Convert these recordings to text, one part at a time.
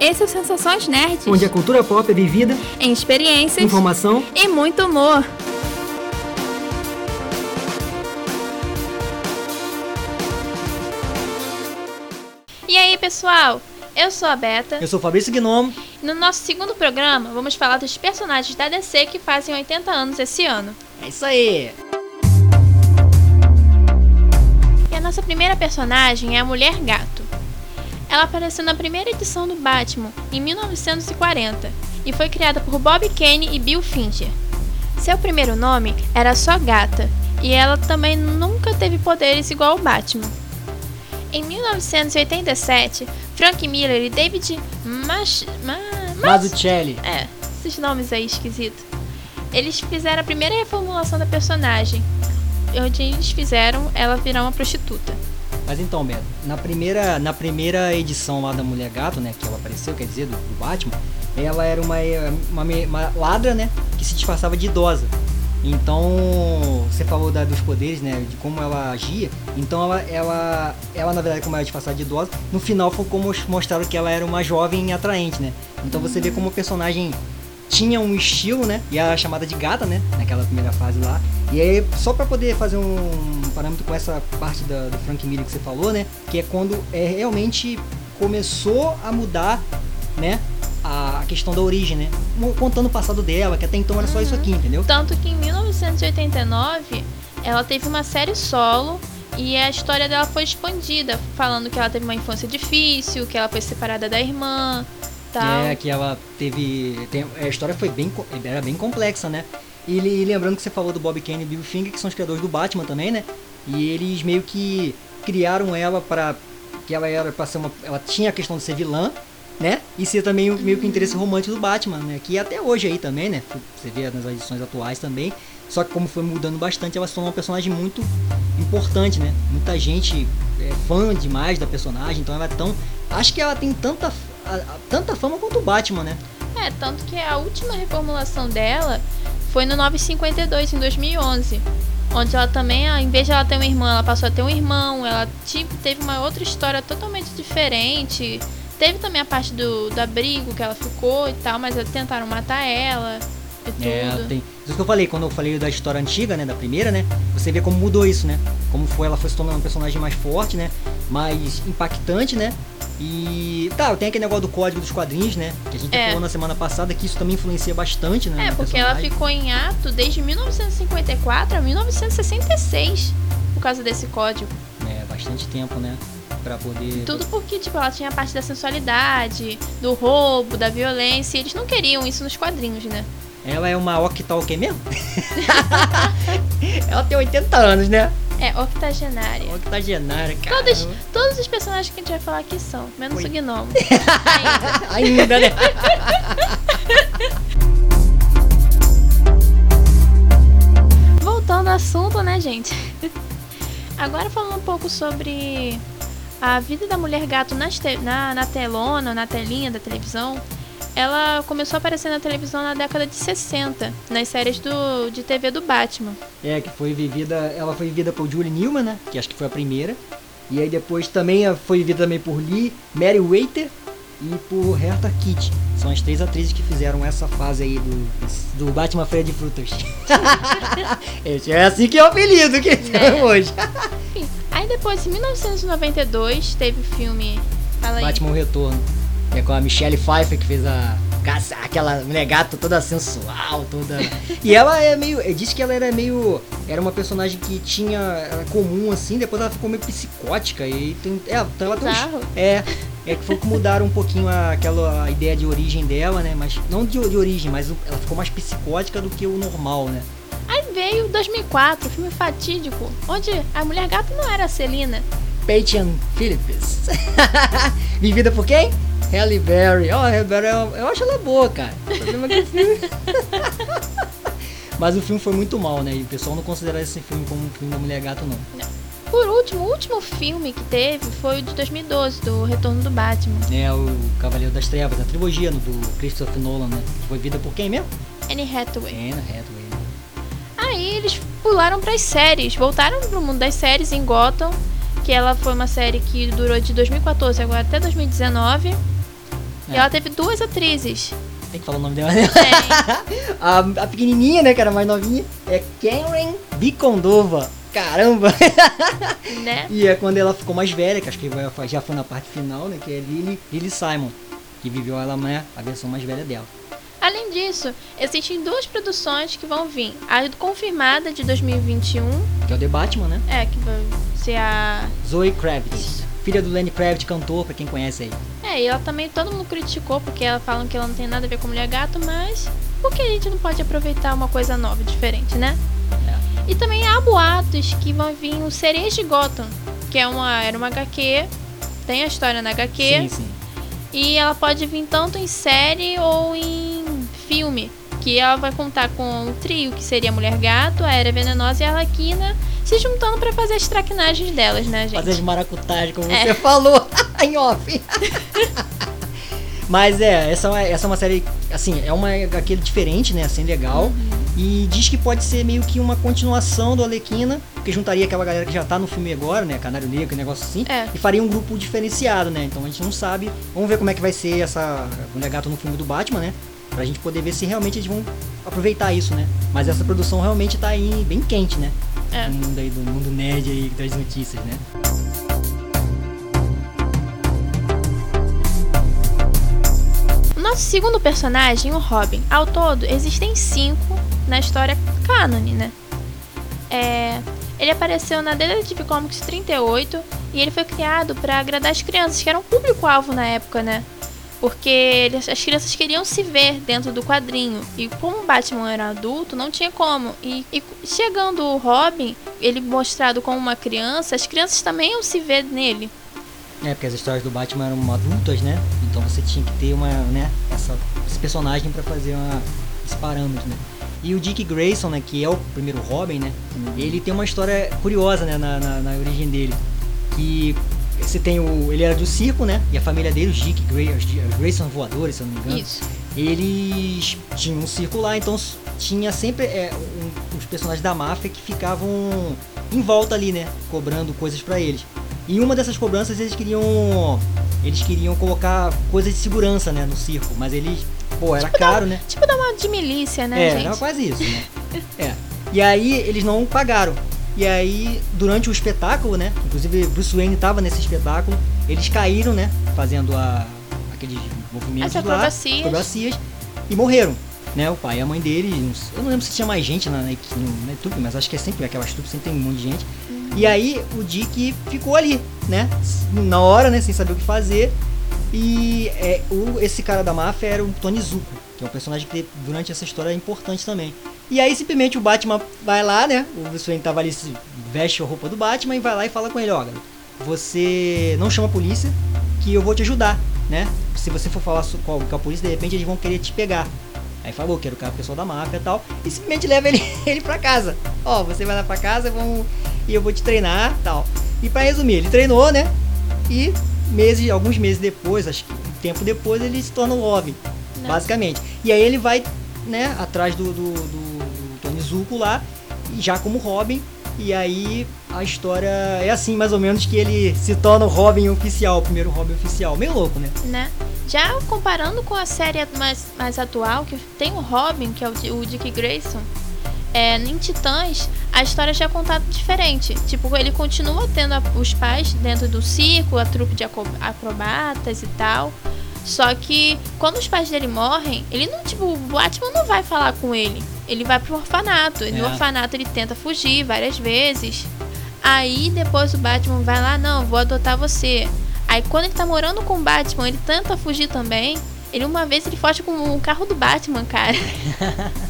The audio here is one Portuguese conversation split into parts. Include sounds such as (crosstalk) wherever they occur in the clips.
Esse é o Sensações Nerds. Onde a cultura pop é vivida em experiências, informação e muito humor. E aí, pessoal? Eu sou a Beta. Eu sou o Fabrício Gnomo. No nosso segundo programa, vamos falar dos personagens da DC que fazem 80 anos esse ano. É isso aí. E a nossa primeira personagem é a Mulher Gato. Ela apareceu na primeira edição do Batman, em 1940, e foi criada por Bob Kane e Bill Finger. Seu primeiro nome era só Gata, e ela também nunca teve poderes igual ao Batman. Em 1987, Frank Miller e David Mas... Ma... Mazzucchelli. É, esses nomes aí esquisitos. Eles fizeram a primeira reformulação da personagem, onde eles fizeram ela virar uma prostituta. Mas então, Beto, na primeira, na primeira edição lá da Mulher Gato, né, que ela apareceu, quer dizer, do, do Batman, ela era uma, uma, uma, ladra, né, que se disfarçava de idosa. Então, você falou da, dos poderes, né, de como ela agia. Então, ela, ela, ela na verdade, como era disfarçada de idosa, no final foi como mostraram que ela era uma jovem atraente, né. Então, você vê como o personagem tinha um estilo, né? E era chamada de gata, né? Naquela primeira fase lá. E aí, só para poder fazer um parâmetro com essa parte da, do Frank Miller que você falou, né? Que é quando é, realmente começou a mudar, né? A questão da origem, né? Contando o passado dela, que até então era só isso aqui, entendeu? Tanto que em 1989 ela teve uma série solo e a história dela foi expandida, falando que ela teve uma infância difícil, que ela foi separada da irmã, tal. É, que ela teve. Tem, a história foi bem, era bem complexa, né? E, e lembrando que você falou do Bob Kane e Bill Finger, que são os criadores do Batman também, né? E eles meio que criaram ela para que ela era para ser uma. Ela tinha a questão de ser vilã, né? E ser também meio que o interesse romântico do Batman, né? Que até hoje aí também, né? Você vê nas edições atuais também. Só que como foi mudando bastante, ela se tornou uma personagem muito importante, né? Muita gente é fã demais da personagem, então ela é tão. Acho que ela tem tanta a, a, tanta fama quanto o Batman, né? É, tanto que a última reformulação dela foi no 952, em 2011. Onde ela também, em vez de ela ter uma irmã, ela passou a ter um irmão. Ela tipo, teve uma outra história totalmente diferente. Teve também a parte do, do abrigo que ela ficou e tal, mas tentaram matar ela. E é, tudo. tem. Isso que eu falei, quando eu falei da história antiga, né? Da primeira, né? Você vê como mudou isso, né? Como foi, ela foi se tornando um personagem mais forte, né? Mais impactante, né? E tá, tem aquele negócio do código dos quadrinhos, né? Que a gente é. falou na semana passada que isso também influencia bastante, né? É, porque ela ficou em ato desde 1954 a 1966 por causa desse código. É, bastante tempo, né? Pra poder. Tudo porque, tipo, ela tinha a parte da sensualidade, do roubo, da violência, e eles não queriam isso nos quadrinhos, né? Ela é uma octal o quê mesmo? (laughs) ela tem 80 anos, né? É, octogenária. Octogenária, cara. Todos, todos os personagens que a gente vai falar aqui são, menos Oi. o gnomo. Ainda. (laughs) Ainda, né? (laughs) Voltando ao assunto, né, gente? Agora falando um pouco sobre a vida da mulher gato na, na telona, na telinha da televisão ela começou a aparecer na televisão na década de 60, nas séries do, de TV do Batman. É, que foi vivida, ela foi vivida por Julie Newman, né? Que acho que foi a primeira. E aí depois também foi vivida também por Lee, Mary Waiter e por Hertha Kitt. São as três atrizes que fizeram essa fase aí do, do Batman Feira de Frutas. Esse (laughs) é assim que é o apelido que né? hoje. aí depois, em 1992, teve o filme... Batman Retorno é com a Michelle Pfeiffer que fez a aquela mulher gata toda sensual, toda. (laughs) E ela é meio. Disse que ela era meio. Era uma personagem que tinha. Era comum assim, depois ela ficou meio psicótica. E tem. É, então ela tem uns, É. É que foi que mudaram um pouquinho a, aquela a ideia de origem dela, né? Mas. Não de, de origem, mas ela ficou mais psicótica do que o normal, né? Aí veio 2004, o filme fatídico, onde a mulher gata não era a Celina. Peyton Phillips. (laughs) Vivida por quem? Halle Berry. Ó, oh, Halle Berry, eu, acho ela boa, cara. (laughs) (laughs) Mas o filme foi muito mal, né? E o pessoal não considera esse filme como um filme da Mulher Gato, não. não. Por último, o último filme que teve foi o de 2012, do Retorno do Batman. É, o Cavaleiro das Trevas, a trilogia do Christopher Nolan, né? Foi vida por quem mesmo? Anne Hathaway. Anne Hathaway. Né? Aí eles pularam para as séries, voltaram pro mundo das séries em Gotham, que ela foi uma série que durou de 2014 agora até 2019 E ela teve duas atrizes. Tem que falar o nome dela, né? (laughs) A, a pequenininha, né, que era mais novinha, é Karen Bicondova. Caramba! (laughs) né? E é quando ela ficou mais velha, que acho que já foi na parte final, né, que é Lily, Lily Simon, que viveu ela, né, a versão mais velha dela. Além disso, existem duas produções que vão vir. A confirmada de 2021, Que é o The Batman, né? é, que vai ser a. Zoe Kravitz. Isso. Filha do Lenny Kravitz, cantor, pra quem conhece aí. É, e ela também todo mundo criticou porque ela falam que ela não tem nada a ver com mulher gato, mas por que a gente não pode aproveitar uma coisa nova, diferente, né? É. E também há boatos que vão vir o Sereias de Gotham, que é uma, era uma HQ, tem a história na HQ, Sim, sim. e ela pode vir tanto em série ou em filme, que ela vai contar com o trio, que seria a Mulher Gato, a Era Venenosa e a Arlequina, se juntando pra fazer as traquinagens delas, né, gente? Fazer as maracutagens, como É. você falou, (laughs) em off. Mas é, essa, é uma- essa é uma série, assim, é uma aquele diferente, né, assim, legal. Uhum. E diz que pode ser meio que uma continuação do Alequina, porque juntaria aquela galera que já tá no filme agora, né, Canário Negro, negócio assim, É. e faria um grupo diferenciado, né, então a gente não sabe. Vamos ver como é que vai ser essa Mulher Gato no filme do Batman, né, pra gente poder ver se realmente eles vão aproveitar isso, né. Mas essa produção realmente tá aí bem quente, né, É. no mundo aí, do mundo nerd aí das notícias, né. Nosso segundo personagem, o Robin, ao todo existem cinco na história cânone, né? É, ele apareceu na Detective Comics 38 e ele foi criado para agradar as crianças, que eram público-alvo na época, né? Porque as crianças queriam se ver dentro do quadrinho. E como o Batman era adulto, não tinha como. E, e chegando o Robin, ele mostrado como uma criança, as crianças também iam se ver nele. É, porque as histórias do Batman eram adultas, né? Então você tinha que ter uma, né, essa, esse personagem pra fazer uma, esse parâmetro, né? E o Dick Grayson, né, que é o primeiro Robin, né? Ele tem uma história curiosa, né, na, na, na origem dele. Que você tem o... Ele era do circo, né? E a família dele, os Dick Gray, os Di- os Grayson voadores, se eu não me engano. Isso. Eles tinham um circo lá, então tinha sempre é, um- os personagens da máfia que ficavam em volta ali, né? Cobrando coisas pra eles. E uma dessas cobranças eles queriam. Eles queriam colocar coisas de segurança, né? No circo. Mas eles. Pô, era caro, né? Tipo dar uma de milícia, né, é, gente? era quase isso, né? é. E aí eles não pagaram. E aí, durante o espetáculo, né? Inclusive Bruce Wayne tava nesse espetáculo, eles caíram, né? Fazendo a, aqueles movimentos As lá, acrobacias. e morreram. Né, o pai e a mãe dele, eu não lembro se tinha mais gente na, na, equipe- no- na trupe, mas acho que é sempre aquelas trupes, sempre tem um monte de gente. E aí o Dick ficou ali, né? Na hora, né? Sem saber o que fazer. E é, o, esse cara da máfia era o Tony Zuko, que é um personagem que durante essa história é importante também. E aí simplesmente o Batman vai lá, né? O Bruce Wayne tava ali, veste a roupa do Batman e vai lá e fala com ele, ó, você não chama a polícia, que eu vou te ajudar, né? Se você for falar com a polícia, de repente eles vão querer te pegar. Aí falou, quero o cara pessoal da máfia e tal. E simplesmente leva ele, (laughs) ele pra casa. Ó, você vai lá pra casa vamos, e eu vou te treinar tal. E pra resumir, ele treinou, né? E meses, alguns meses depois, acho que um tempo depois, ele se torna o Robin. Né? Basicamente. E aí ele vai, né, atrás do, do, do, do Tony Zuko lá, já como Robin. E aí a história é assim, mais ou menos, que ele se torna o Robin oficial, o primeiro Robin oficial. Meio louco, né? né? Já comparando com a série mais, mais atual, que tem o Robin, que é o, o Dick Grayson, é, em Titãs, a história já é contada diferente. Tipo, ele continua tendo a- os pais dentro do circo, a trupe de acrobatas e tal. Só que quando os pais dele morrem, ele não, tipo, o Batman não vai falar com ele. Ele vai pro orfanato. E No É. orfanato ele tenta fugir várias vezes. Aí depois o Batman vai lá, não, vou adotar você. Aí quando ele tá morando com o Batman, ele tenta fugir também. Ele uma vez ele foge com o carro do Batman, cara. (laughs)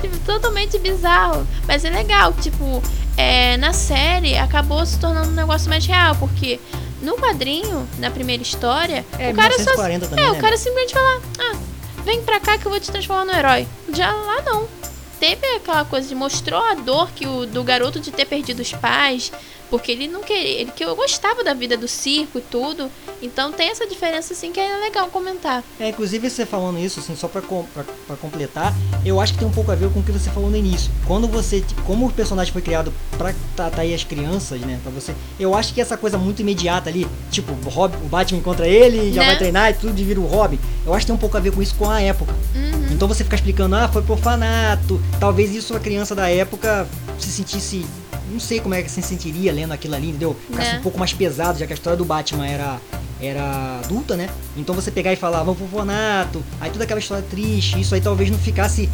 tipo, totalmente bizarro. Mas é legal, tipo, é, na série acabou se tornando um negócio mais real, porque no quadrinho, na primeira história, É, o cara só. 1940 também, É, né? o cara simplesmente fala, ah, vem pra cá que eu vou te transformar no herói. Já lá não. teve aquela coisa de mostrou a dor que o do garoto de ter perdido os pais, porque ele não queria, ele que eu gostava da vida do circo e tudo. Então tem essa diferença assim que é legal comentar. É, inclusive você falando isso assim, só para para completar, eu acho que tem um pouco a ver com o que você falou no início. Quando você, como o personagem foi criado para tratar as crianças, né, para você, eu acho que essa coisa muito imediata ali, tipo, o, Robin, o Batman encontra ele, já né? vai treinar e tudo de vira o Robin. Eu acho que tem um pouco a ver com isso com a época. Uhum. Então você fica explicando, ah, foi orfanato, talvez isso a criança da época se sentisse não sei como é que se sentiria lendo aquilo ali, entendeu? Ficasse é. um pouco mais pesado, já que a história do Batman era era adulta, né? Então você pegar e falar, vamos pro orfanato, aí toda aquela história triste, isso aí talvez não ficasse.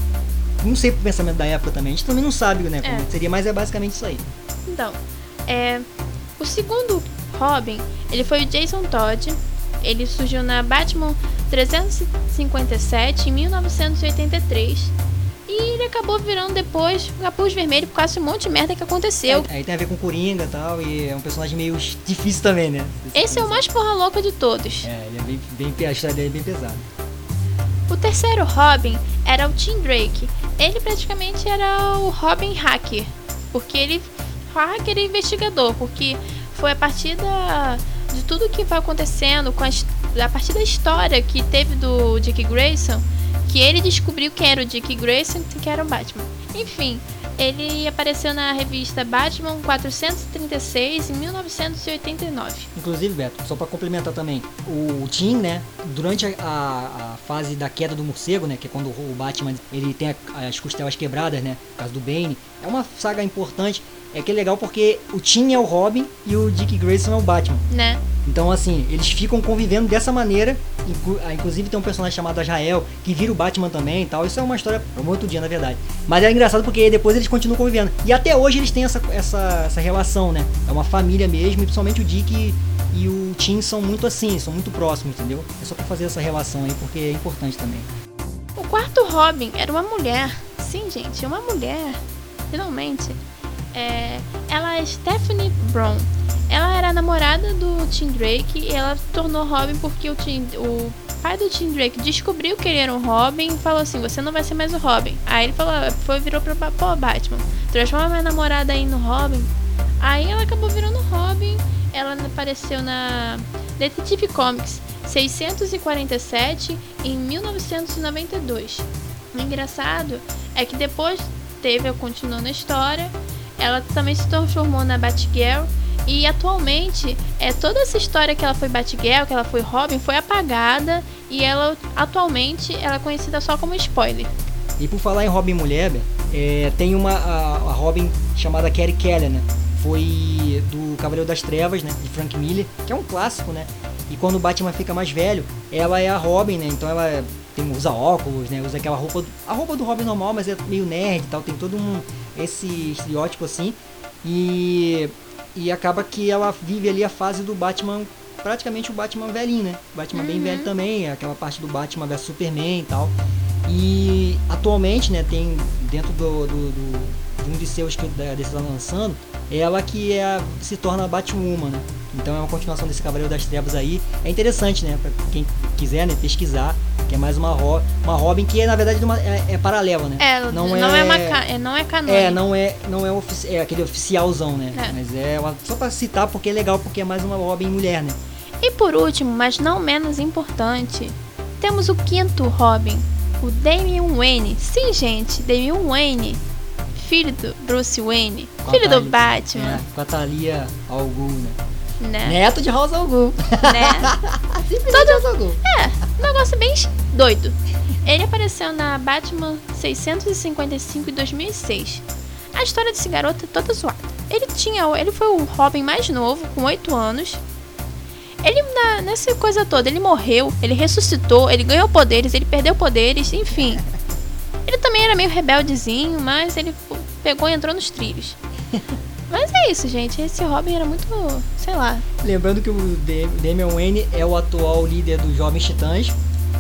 Não sei pro pensamento da época também. A gente também não sabe, né? Como é. seria, mas é basicamente isso aí. Então, é. O segundo Robin, ele foi o Jason Todd. Ele surgiu na Batman 357 em 1983 e ele acabou virando depois capuz vermelho por causa de um monte de merda que aconteceu. É, aí tem a ver com Coringa e tal, e é um personagem meio difícil também, né? Esse, Esse é o mais porra louca de todos. É, ele é bem, bem, a história dele é bem pesada. O terceiro Robin era o Tim Drake. Ele praticamente era o Robin hacker, porque ele hacker e investigador, porque foi a partir da, de tudo que vai acontecendo, com a, a partir da história que teve do Dick Grayson, que ele descobriu quem era o Dick Grayson e que era o Batman. Enfim, ele apareceu na revista Batman 436 em 1989. Inclusive, Beto, só para complementar também, o Tim, né, durante a, a, fase da queda do morcego, né, que é quando o Batman ele tem as costelas quebradas, né, por causa do Bane, é uma saga importante. É que é legal porque o Tim é o Robin e o Dick Grayson é o Batman. Né? Então, assim, eles ficam convivendo dessa maneira. Ah, inclusive tem um personagem chamado Ajael, que vira o Batman também e tal. Isso é uma história para um outro dia, na verdade. Mas é engraçado porque depois eles continuam convivendo. E até hoje eles têm essa, essa, essa relação, né? É uma família mesmo, e principalmente o Dick e, e o Tim são muito assim, são muito próximos, entendeu? É só pra fazer essa relação aí, porque é importante também. O quarto Robin era uma mulher. Sim, gente, uma mulher. Finalmente. É, ela é Stephanie Brown. Ela era namorada do Tim Drake e ela tornou Robin porque o, Tim, o pai do Tim Drake descobriu que ele era um Robin e falou assim: Você não vai ser mais o Robin. Aí ele falou: foi, virou pro pô, Batman, transforma minha namorada aí no Robin. Aí ela acabou virando Robin. Ela apareceu na Detective Comics 647 em 1992. O engraçado é que depois teve, continuando a história, ela também se transformou na Batgirl e atualmente é toda essa história que ela foi Batgirl, que ela foi Robin, foi apagada e ela atualmente ela é conhecida só como spoiler. E por falar em Robin mulher, é, tem uma a, a, Robin chamada Carrie Keller, né? Foi do Cavaleiro das Trevas, né? De Frank Miller, que é um clássico, né? E quando o Batman fica mais velho, ela é a Robin, né? Então ela tem, usa óculos, né? Usa aquela roupa, a roupa do Robin normal, mas é meio nerd e tal. Tem todo um esse estereótipo assim. E, e acaba que ela vive ali a fase do Batman, praticamente o Batman velhinho, né? Batman uhum. bem velho também, aquela parte do Batman vs Superman e tal. E atualmente, né, tem dentro do, do, do de um de seus que a DC tá lançando, ela que é se torna a Batwoman, né? Então é uma continuação desse Cavaleiro das Trevas aí. É interessante, né? Pra quem quiser né, pesquisar, que é mais uma, Ro uma Robin que é, na verdade uma, é, é paralela, né? É, não, não é, é, uma é, não é canônico. É, não é, não é, ofici é aquele oficialzão, né? É. Mas é uma, só pra citar porque é legal, porque é mais uma Robin mulher, né? E por último, mas não menos importante, temos o quinto Robin, o Damian Wayne. Sim, gente, Damian Wayne filho do Bruce Wayne, filho do Batman. É, com a Thalia Al Ghul, né? Né? Neto de Rosa Al Ghul. Né? Todo... Rosa Al Ghul. É, um negócio bem doido. Ele apareceu na Batman 655 em 2006. A história desse garoto é toda zoada. Ele tinha, ele foi o Robin mais novo, com 8 anos. Ele, na, nessa coisa toda, ele morreu, ele ressuscitou, ele ganhou poderes, ele perdeu poderes, enfim. Ele também era meio rebeldezinho, mas ele pegou e entrou nos trilhos. (laughs) Mas é isso, gente. Esse Robin era muito, sei lá. Lembrando que o Damian Wayne é o atual líder dos Jovens Titãs.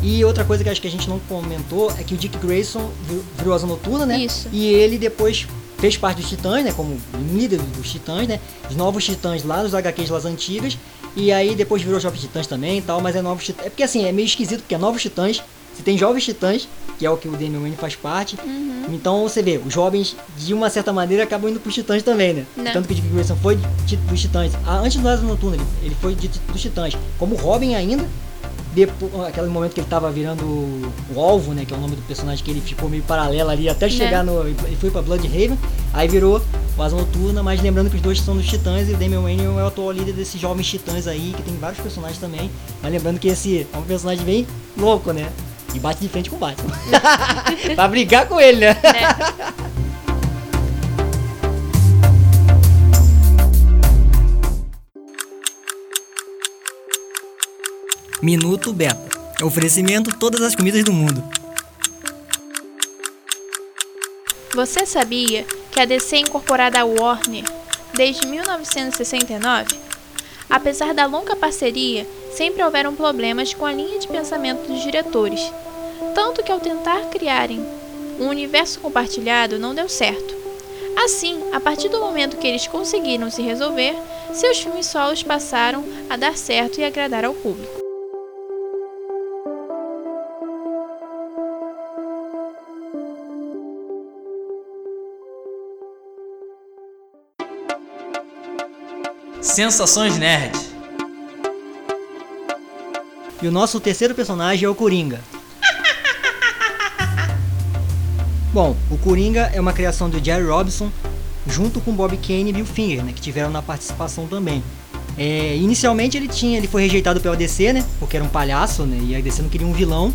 E outra coisa que acho que a gente não comentou é que o Dick Grayson virou Asa Noturna, né? Isso. E ele depois fez parte dos Titãs, né? Como líder dos Titãs, né? Os novos Titãs lá nos HQs das antigas. E aí depois virou Jovens Titãs também e tal, mas é novos Titãs. É porque assim, é meio esquisito, porque é novos Titãs Você tem Jovens Titãs, que é o que o Damian Wayne faz parte. Uhum. Então você vê, os jovens, de uma certa maneira, acabam indo pros Titãs também, né? Né. Tanto que o Dick Grayson foi de, dos Titãs. Ah, antes do Asa Noturna, ele, ele foi de, dos Titãs. Como Robin ainda. Depois, aquele momento que ele tava virando o alvo, né? Que é o nome do personagem que ele ficou meio paralelo ali até chegar no. Ele foi pra Bloodhaven, aí virou o Asa Noturna, mas lembrando que os dois são dos Titãs e o Damian Wayne é o atual líder desses jovens Titãs aí, que tem vários personagens também. Mas lembrando que esse é um personagem bem louco, né? E bate de frente com o Batman. (laughs) pra brigar com ele, né? Né? (laughs) Minuto Beta. Oferecimento todas as comidas do mundo. Você sabia que a DC é incorporada à Warner desde 1969? Apesar da longa parceria, sempre houveram problemas com a linha de pensamento dos diretores, tanto que ao tentar criarem um universo compartilhado não deu certo. Assim, a partir do momento que eles conseguiram se resolver, seus filmes solos passaram a dar certo e agradar ao público. Sensações Nerd. E o nosso terceiro personagem é o Coringa. Bom, o Coringa é uma criação do Jerry Robinson, junto com Bob Kane e Bill Finger, né, que tiveram na participação também. É, inicialmente ele tinha, ele foi rejeitado pela DC, né, porque era um palhaço, né, e a DC não queria um vilão,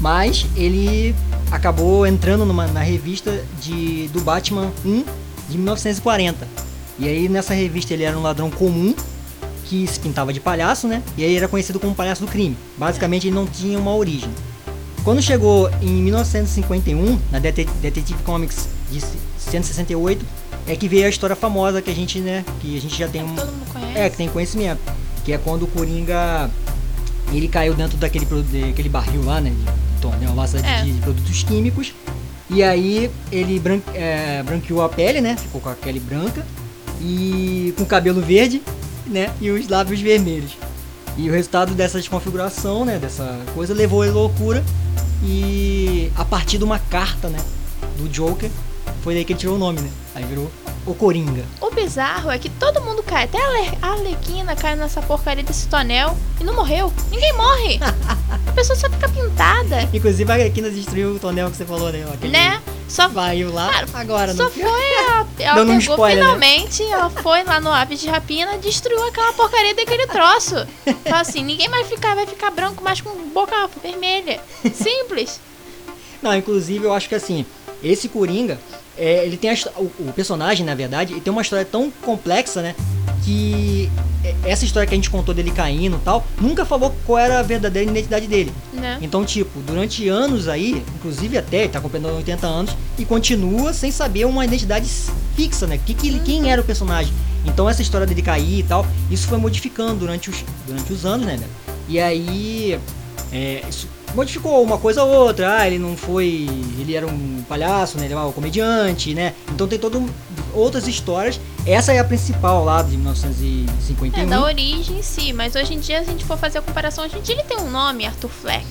mas ele acabou entrando numa, na revista de, do Batman 1 de 1940. E aí nessa revista ele era um ladrão comum que se pintava de palhaço, né? E aí era conhecido como palhaço do crime. Basicamente ele não tinha uma origem. Quando chegou em 1951, na Det- Detective Comics de 168, é que veio a história famosa que a gente, né, que a gente já tem um Todo mundo conhece? é, que tem conhecimento, que é quando o Coringa ele caiu dentro daquele daquele barril lá, né, de tonelada É. de, de produtos químicos. E aí ele bran é, branqueou a pele, né? Ficou com a pele branca e com o cabelo verde, né? E os lábios vermelhos. E o resultado dessa desconfiguração, né? Dessa coisa levou ele à loucura. E a partir de uma carta, né? Do Joker, foi daí que ele tirou o nome, né? Aí virou o Coringa. O bizarro é que todo mundo cai, até a Arlequina caiu nessa porcaria desse tonel e não morreu. Ninguém morre. (laughs) A pessoa só fica pintada, Inclusive a Arlequina destruiu o tonel que você falou, né? Aquele né? Só, Vai lá Cara, agora, só não foi a, (laughs) ela Dando um pegou spoiler, né? finalmente, ela foi lá no Aves de Rapina, destruiu aquela porcaria daquele troço. Fala assim, ninguém vai ficar, vai ficar branco, mas com boca vermelha. Simples. Não, inclusive eu acho que assim, esse Coringa, é, ele tem a, o, o personagem, na verdade, ele tem uma história tão complexa, né? Que é, essa história que a gente contou dele caindo e tal, nunca falou qual era a verdadeira identidade dele. Né? Então, tipo, durante anos aí, inclusive até, ele tá completando 80 anos, e continua sem saber uma identidade fixa, né? Que, que, quem era o personagem. Então essa história dele cair e tal, isso foi modificando durante os, durante os anos, né? né? E aí. é, isso modificou uma coisa ou outra. Ah, ele não foi. Ele era um palhaço, né? Ele era um comediante, né? Então tem todas outras histórias. Essa é a principal lá de 1951. É da origem em si, mas hoje em dia, se a gente for fazer a comparação, hoje em dia ele tem um nome, Arthur Fleck.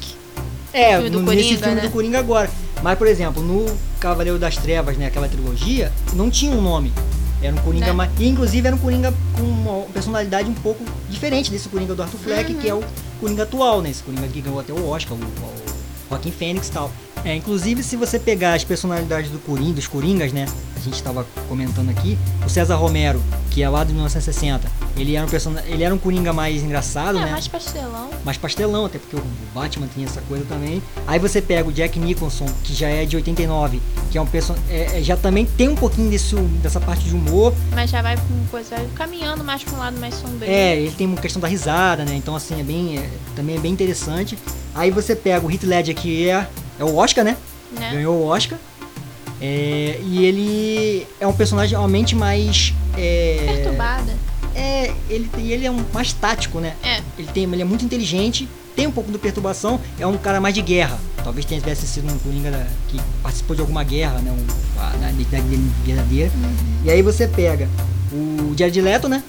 É, filme do no- Coringa, nesse filme né? do Coringa agora. Mas, por exemplo, no Cavaleiro das Trevas, né, aquela trilogia, não tinha um nome. Era um Coringa Né? mais. Inclusive era um Coringa com uma personalidade um pouco diferente desse Coringa do Arthur Fleck, Uhum. que é o Coringa atual, né? Esse Coringa que ganhou até o Oscar, o, o Joaquim Fênix e tal. É, inclusive, se você pegar as personalidades do Coringa, dos Coringas, né? A gente estava comentando aqui, o César Romero, que é lá de 1960, ele era um person... ele era um Coringa mais engraçado, É, né? mais pastelão. mais pastelão, até porque o Batman tinha essa coisa também. Aí você pega o Jack Nicholson, que já é de 89, que é um person... é, é, já também tem um pouquinho desse, dessa parte de humor. Mas já vai com coisa, vai caminhando mais pra um lado mais sombrio. É, ele tem uma questão da risada, né? Então assim, é bem é, também é bem interessante. Aí você pega o Heath Ledger, que é é o Oscar, né? Né? Ganhou o Oscar. É, e ele é um personagem realmente mais é, Perturbada. É, ele, e ele é um mais tático, né? É. Ele, tem, ele é muito inteligente, tem um pouco de perturbação, é um cara mais de guerra. Talvez tenha tivesse sido um Coringa da- que participou de alguma guerra, né? Um, a, na identidade dele verdadeira. E aí você pega o Jared Leto, né?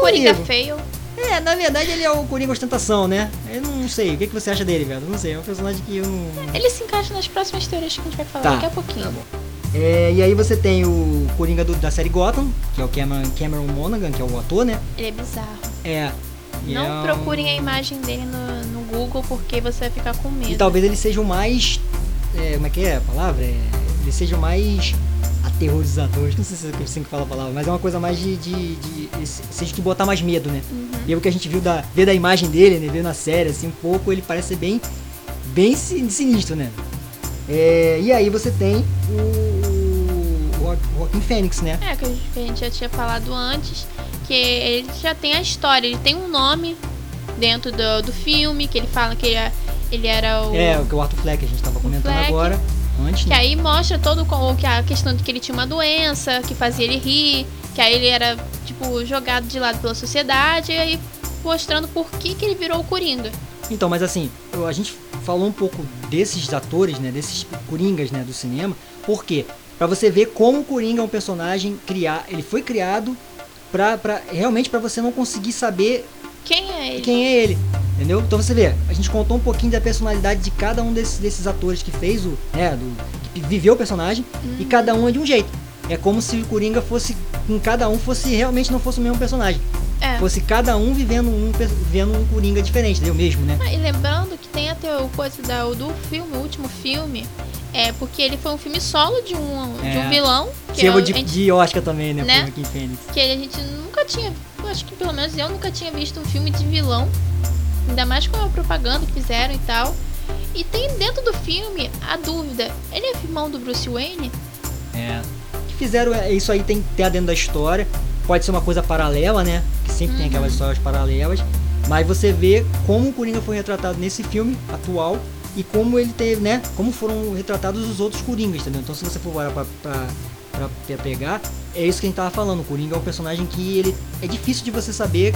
Coringa ligo. feio. É, na verdade ele é o Coringa ostentação, né? Ele não, não sei. O que, que você acha dele, velho? Não sei. É um personagem que eu não. Ele se encaixa nas próximas teorias que a gente vai falar Tá, daqui a pouquinho. tá bom. É, e aí você tem o Coringa do- da série Gotham, que é o Cameron, Cameron Monaghan, que é o ator, né? Ele é bizarro. É. Não é um- procurem a imagem dele no, no Google porque você vai ficar com medo. E talvez ele seja o mais. é, como é que é a palavra? É, ele seja o mais aterrorizador. Não sei se é assim que fala a palavra, mas é uma coisa mais de. de, de seja que botar mais medo, né? Uhum. E é o que a gente viu da, vê da imagem dele, né? Vê na série, assim, um pouco, ele parece ser bem. bem sin- sinistro, né? É, e aí você tem o. o Jo- Joaquim Fênix, né? É, que a gente- já tinha falado antes, que ele já tem a história, ele tem um nome dentro do, do filme, que ele fala que ele, é- ele era o. É, o que o Arthur Fleck a gente tava comentando Fleck. agora. Antes, Que né? aí mostra todo o que a questão de que ele tinha uma doença, que fazia ele rir, que aí ele era, tipo, jogado de lado pela sociedade, e aí mostrando por que, que ele virou o Coringa. Então, mas assim, a gente falou um pouco desses atores, né, desses coringas, né, do cinema. Por quê? Pra você ver como o Coringa é um personagem criar, ele foi criado pra realmente pra você não conseguir saber Quem é ele? quem é ele, entendeu? Então você vê, a gente contou um pouquinho da personalidade de cada um desses, desses atores que fez o, né, do, que viveu o personagem e cada um é de um jeito. É como se o Coringa fosse, em cada um fosse realmente não fosse o mesmo personagem, É. fosse cada um vivendo um, vivendo um Coringa diferente, entendeu? Mesmo, né? Ah, e lembrando que tem até o coisa da, do filme, o último filme, é porque ele foi um filme solo de um, de É. um vilão. Que é o- de, a gente- de Oscar também, né? Né? Que a gente nunca tinha, eu acho que pelo menos eu nunca tinha visto um filme de vilão, ainda mais com a propaganda que fizeram e tal. E tem dentro do filme a dúvida, ele é irmão do Bruce Wayne? É. Que fizeram é, isso aí tem que ter dentro da história. Pode ser uma coisa paralela, né? Que sempre tem Uhum. aquelas histórias paralelas. Mas você vê como o Coringa foi retratado nesse filme atual e como ele teve, né? Como foram retratados os outros Coringas, entendeu? Então se você for pra, pra, pra pegar, é isso que a gente tava falando. O Coringa é um personagem que ele é difícil de você saber,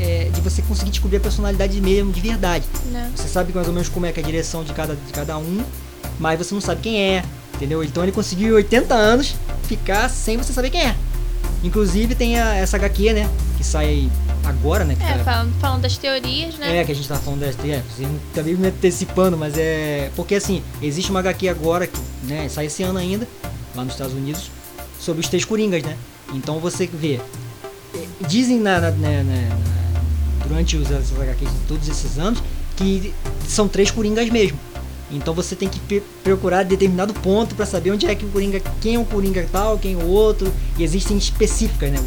é, de você conseguir descobrir a personalidade mesmo de verdade. Né? Você sabe mais ou menos como é que é a direção de cada, de cada um, mas você não sabe quem é, entendeu? Então ele conseguiu em 80 anos ficar sem você saber quem é. Inclusive tem a, essa HQ, né? Que sai agora, né? É, tá- falando, falando das teorias, né? é, que a gente tá falando dessa. É, você também me antecipando, mas é. Porque assim, existe uma HQ agora, que né, sai esse ano ainda, lá nos Estados Unidos, sobre os três Coringas, né? Então você vê. é, Dizem na, na- na- durante os HQs de todos esses anos que são três Coringas mesmo. Então você tem que procurar determinado ponto para saber onde é que o Coringa, quem é o Coringa tal, quem é o outro. E existem específicas, né?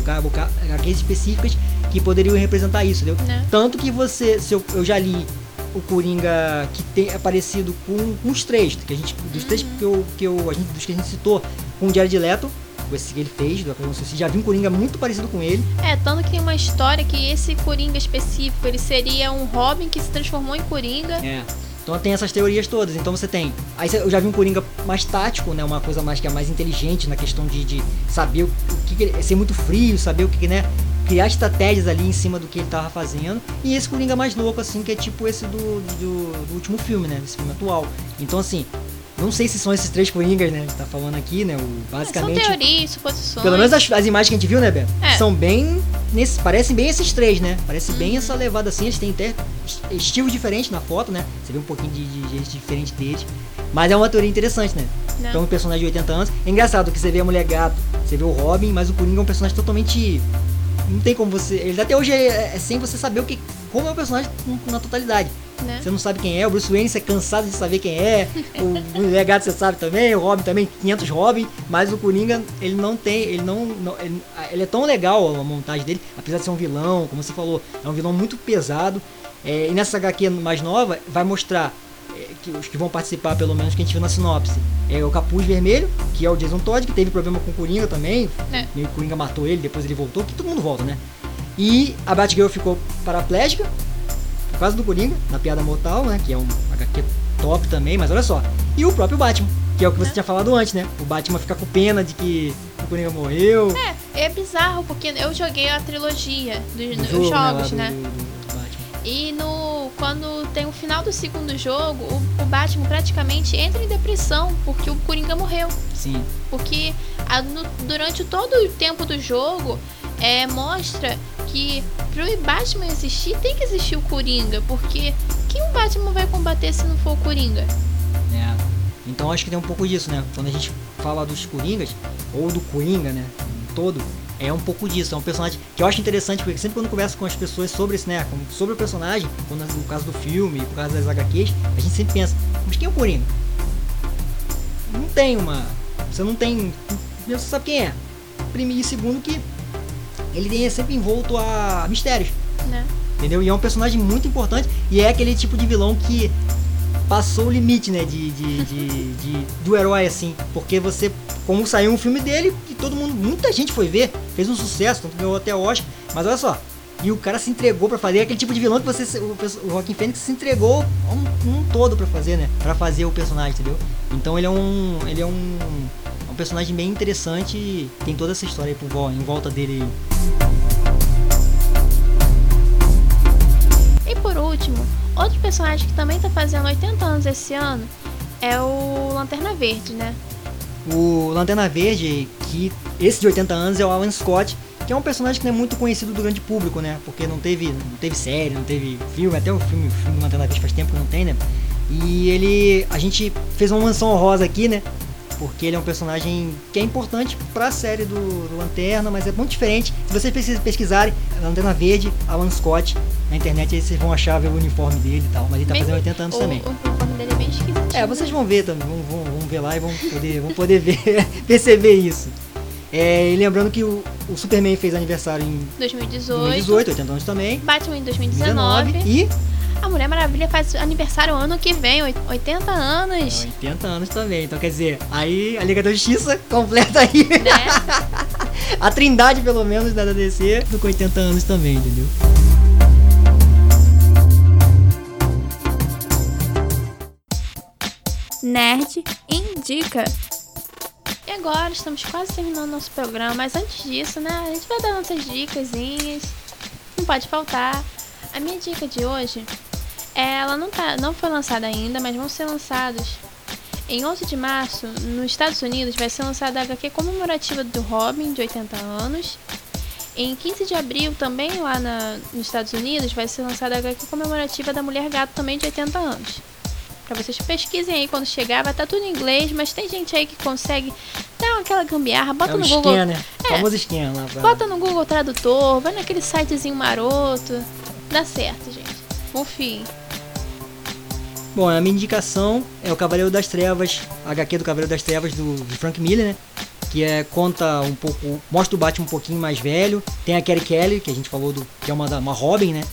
HQs específicas que poderiam representar isso, entendeu? Né? Tanto que você, se eu, eu já li o Coringa que tem, é parecido com, com os três, que a gente, dos três que eu, que eu, a gente, dos que a gente citou, com o Jared Leto, esse que ele fez, do Academia Suicida, já vi um Coringa muito parecido com ele. É, tanto que tem uma história que esse Coringa específico, ele seria um Robin que se transformou em Coringa. É. Então tem essas teorias todas. Então você tem. Aí eu já vi um Coringa mais tático, né? Uma coisa mais que é mais inteligente na questão de, de saber o, que, ser muito frio, saber o que, né? Criar estratégias ali em cima do que ele tava fazendo. E esse Coringa mais louco, assim, que é tipo esse do, do, do último filme, né? Desse filme atual. Então, assim, não sei se são esses três Coringas, né? Que tá falando aqui, né? O, É, basicamente. São teorias, suposições. Pelo menos as, as imagens que a gente viu, né, Beto? É. São bem. Nesse, parecem bem esses três, né? Parece bem Uhum. essa levada assim. Eles têm até es- estilos diferentes na foto, né? Você vê um pouquinho de, de jeito diferente deles. Mas é uma teoria interessante, né? Né? Então, um personagem de 80 anos. É engraçado que você vê a mulher gato, você vê o Robin, mas o Coringa é um personagem totalmente. Não tem como você. Ele até hoje é, é sem você saber o que. Como é o personagem na totalidade. Né? Você não sabe quem é, o Bruce Wayne você é cansado de saber quem é, o (laughs) Mulher Gato você sabe também, o Robin também, 500 Robin, mas o Coringa, ele não tem, ele não, não- ele, ele é tão legal a montagem dele, apesar de ser um vilão, como você falou, é um vilão muito pesado, é, e nessa HQ mais nova, vai mostrar, é, que os que vão participar, pelo menos, que a gente viu na sinopse, é o Capuz Vermelho, que é o Jason Todd, que teve problema com o Coringa também, É. o Coringa matou ele, depois ele voltou, que todo mundo volta, né? E a Batgirl ficou paraplégica, por causa do Coringa, na piada mortal, né? Que é um HQ top também, mas olha só. E o próprio Batman, que é o que você É. tinha falado antes, né? O Batman fica com pena de que o Coringa morreu. É, é bizarro, porque eu joguei a trilogia dos jogo, jogos, né? do- do Batman. E no quando tem o final do segundo jogo, o, o Batman praticamente entra em depressão porque o Coringa morreu. Sim. Porque a- no- durante todo o tempo do jogo, é, mostra que pro Batman existir tem que existir o Coringa, porque quem o Batman vai combater se não for o Coringa? É. Então acho que tem um pouco disso, né? Quando a gente fala dos Coringas, ou do Coringa, né? Todo, é um pouco disso. É um personagem que eu acho interessante, porque sempre quando eu converso com as pessoas sobre isso, né? Sobre o personagem, no caso do filme, no caso das HQs, a gente sempre pensa, mas quem é o Coringa? Não tem uma. Você não tem. Você sabe quem é. Primeiro e segundo que ele é sempre envolto a mistérios. Né? Entendeu? E é um personagem muito importante e é aquele tipo de vilão que passou o limite, né, de, de, de, de, do herói, assim, porque você, como saiu um filme dele, e todo mundo, muita gente foi ver, fez um sucesso, tanto ganhou até Oscar, mas olha só, e o cara se entregou para fazer aquele tipo de vilão que você, o, o Joaquim Fênix se entregou um, um todo para fazer, né, para fazer o personagem, entendeu? Então ele é um, ele é um personagem bem interessante, tem toda essa história aí por, em volta dele. E por último, Outro personagem que também tá fazendo 80 anos esse ano é o Lanterna Verde, né? O Lanterna Verde, que esse de 80 anos é o Alan Scott, que é um personagem que não é muito conhecido do grande público, né? Porque não teve, não teve série, não teve filme, até o filme, o filme Lanterna Verde faz tempo que não tem, né? E ele, a gente fez uma menção honrosa aqui, né? Porque ele é um personagem que é importante para a série do, do, Lanterna, mas é muito diferente. Se vocês pesquisarem Lanterna Verde, Alan Scott na internet, aí vocês vão achar ver o uniforme dele e tal. Mas ele tá fazendo 80 anos o, também. O uniforme dele é bem esquisito. É, vocês vão ver também, vão, vão, vão ver lá e vão poder, vão poder ver, (laughs) perceber isso. É, e lembrando que o, o, Superman fez aniversário em 2018, 2018 80 anos também. Batman em 2019. 19, e a Mulher Maravilha faz aniversário ano que vem, 80 anos. 80 anos também. Então quer dizer, aí a Liga da Justiça (laughs) completa aí. Né? (laughs) a trindade, pelo menos, da DC, com 80 anos também, entendeu? Nerd Indica. E agora estamos quase terminando nosso programa, mas antes disso, né, a gente vai dar nossas dicas, não pode faltar. A minha dica de hoje ela não, tá, não foi lançada ainda, mas vão ser lançados. Em 11 de março, nos Estados Unidos, vai ser lançada a HQ comemorativa do Robin, de 80 anos. Em 15 de abril, também lá na, nos Estados Unidos, vai ser lançada a HQ comemorativa da Mulher Gato, também de 80 anos. Pra vocês pesquisem aí quando chegar, vai estar tá tudo em inglês, mas tem gente aí que consegue dar aquela gambiarra, bota é no Google. Né? É, famoso esquema lá pra... Bota no Google Tradutor, vai naquele sitezinho maroto. Dá certo, gente. Confiem. Bom, a minha indicação é o Cavaleiro das Trevas, HQ do Cavaleiro das Trevas do, de Frank Miller, né? Que é, conta um pouco, mostra o Batman um pouquinho mais velho. Tem a Carrie Kelly, que a gente falou do, que é uma, uma Robin, né?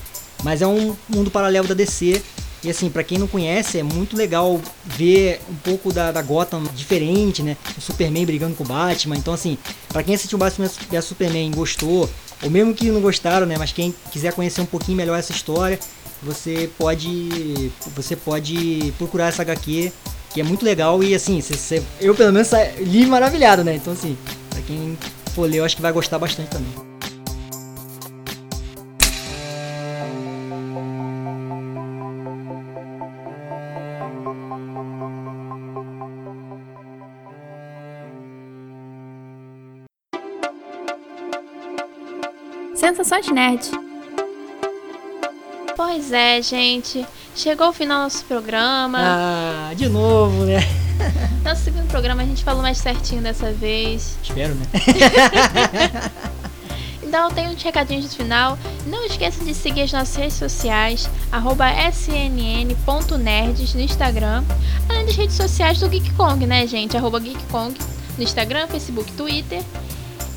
Mas é um mundo paralelo da DC. E assim, para quem não conhece, é muito legal ver um pouco da, da Gotham diferente, né? O Superman brigando com o Batman. Então, assim, para quem assistiu Batman vs Superman gostou, ou mesmo que não gostaram, né? Mas quem quiser conhecer um pouquinho melhor essa história, você pode você pode procurar essa HQ que é muito legal e assim você, eu pelo menos li maravilhado né então assim para quem for ler eu acho que vai gostar bastante também Sensações Nerd Pois é, gente. Chegou o final do nosso programa. Ah, de novo, né? (laughs) Nosso segundo programa a gente falou mais certinho dessa vez. Espero, né? (laughs) então tem um recadinho de final. Não esqueça de seguir as nossas redes sociais, snn.nerds no Instagram, além das redes sociais do Geek Kong, né, gente? Arroba Geek Kong no Instagram, Facebook, Twitter.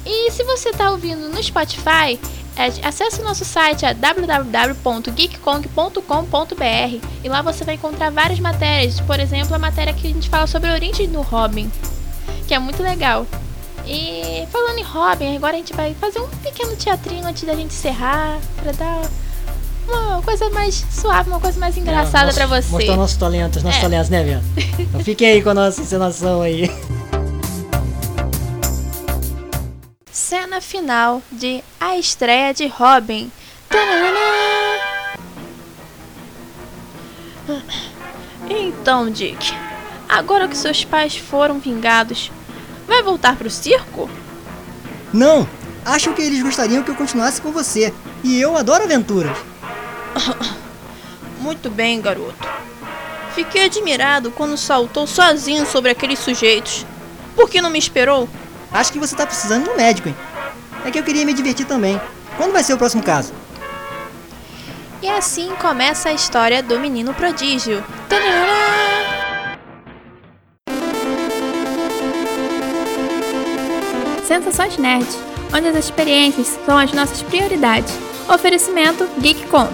E se você está ouvindo no Spotify, acesse o nosso site é www.geekkong.com.br e lá você vai encontrar várias matérias, por exemplo, a matéria que a gente fala sobre a origem do Robin, que é muito legal. E falando em Robin, agora a gente vai fazer um pequeno teatrinho antes da gente encerrar, para dar uma coisa mais suave, uma coisa mais é, engraçada é, para você. Mostrar nossos talentos, nossos é. talentos, né, Bia? (laughs) Então fiquem aí com a nossa encenação aí. Cena final de A Estreia de Robin. Então, Dick, agora que seus pais foram vingados, vai voltar pro circo? Não, Acho que eles gostariam que eu continuasse com você. E eu adoro aventuras. (laughs) Muito bem, garoto. Fiquei admirado quando saltou sozinho sobre aqueles sujeitos. Por que não me esperou? Acho que você tá precisando de um médico, hein? É que eu queria me divertir também. Quando vai ser o próximo caso? E assim começa a história do menino prodígio. Tadadá! Sensações Nerd, onde as experiências são as nossas prioridades. Oferecimento GeekCon.